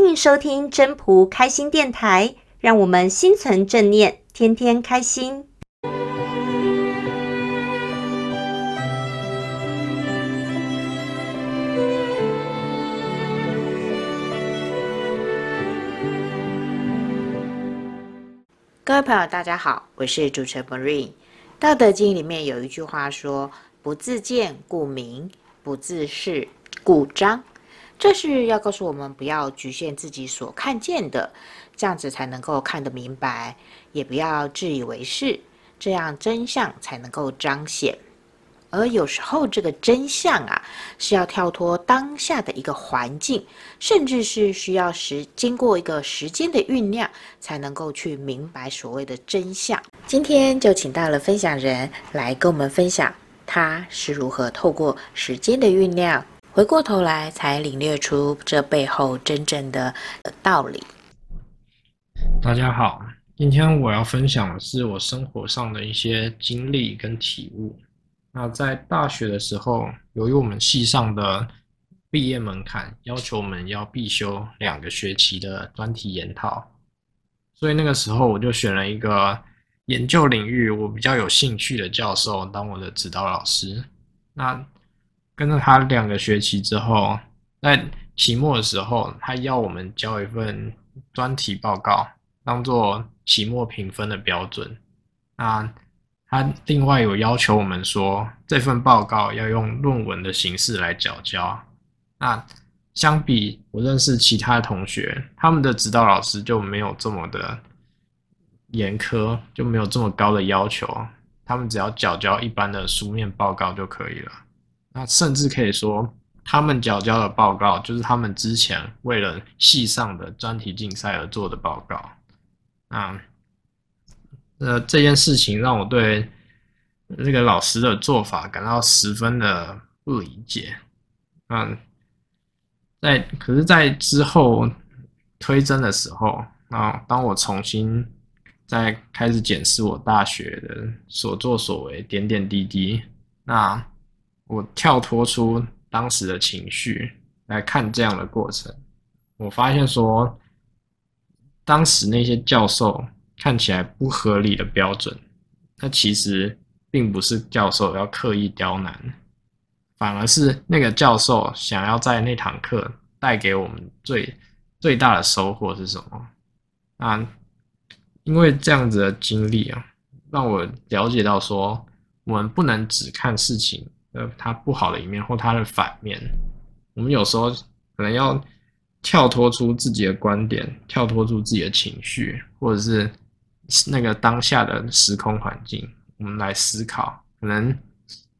欢迎收听真朴开心电台，让我们心存正念，天天开心。各位朋友，大家好，我是主持人 Marine。道德经里面有一句话说：“不自见，故明；不自是，故彰。”这是要告诉我们，不要局限自己所看见的，这样子才能够看得明白；也不要自以为是，这样真相才能够彰显。而有时候，这个真相啊，是要跳脱当下的一个环境，甚至是需要时经过一个时间的酝酿，才能够去明白所谓的真相。今天就请到了分享人来跟我们分享，他是如何透过时间的酝酿，回过头来才领略出这背后真正的道理。大家好，今天我要分享的是我生活上的一些经历跟体悟。那在大学的时候，由于我们系上的毕业门槛要求我们要必修两个学期的专题研讨，所以那个时候我就选了一个研究领域我比较有兴趣的教授当我的指导老师。那跟着他两个学期之后，在期末的时候，他要我们交一份专题报告，当做期末评分的标准。那他另外有要求我们说，这份报告要用论文的形式来缴交。那相比我认识其他同学，他们的指导老师就没有这么的严苛，就没有这么高的要求。他们只要缴交一般的书面报告就可以了。那甚至可以说，他们缴交的报告就是他们之前为了系上的专题竞赛而做的报告。啊。呃，这件事情让我对那个老师的做法感到十分的不理解。嗯，在可是，在之后推甄的时候，啊，当我重新再开始检视我大学的所作所为、点点滴滴，那我跳脱出当时的情绪来看这样的过程，我发现说，当时那些教授。看起来不合理的标准，那其实并不是教授要刻意刁难，反而是那个教授想要在那堂课带给我们最最大的收获是什么？啊，因为这样子的经历啊，让我了解到说，我们不能只看事情呃它不好的一面或它的反面，我们有时候可能要跳脱出自己的观点，跳脱出自己的情绪，或者是。那个当下的时空环境，我们来思考，可能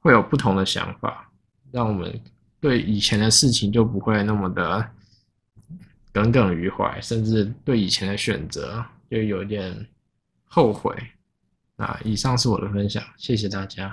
会有不同的想法，让我们对以前的事情就不会那么的耿耿于怀，甚至对以前的选择就有点后悔。那以上是我的分享，谢谢大家。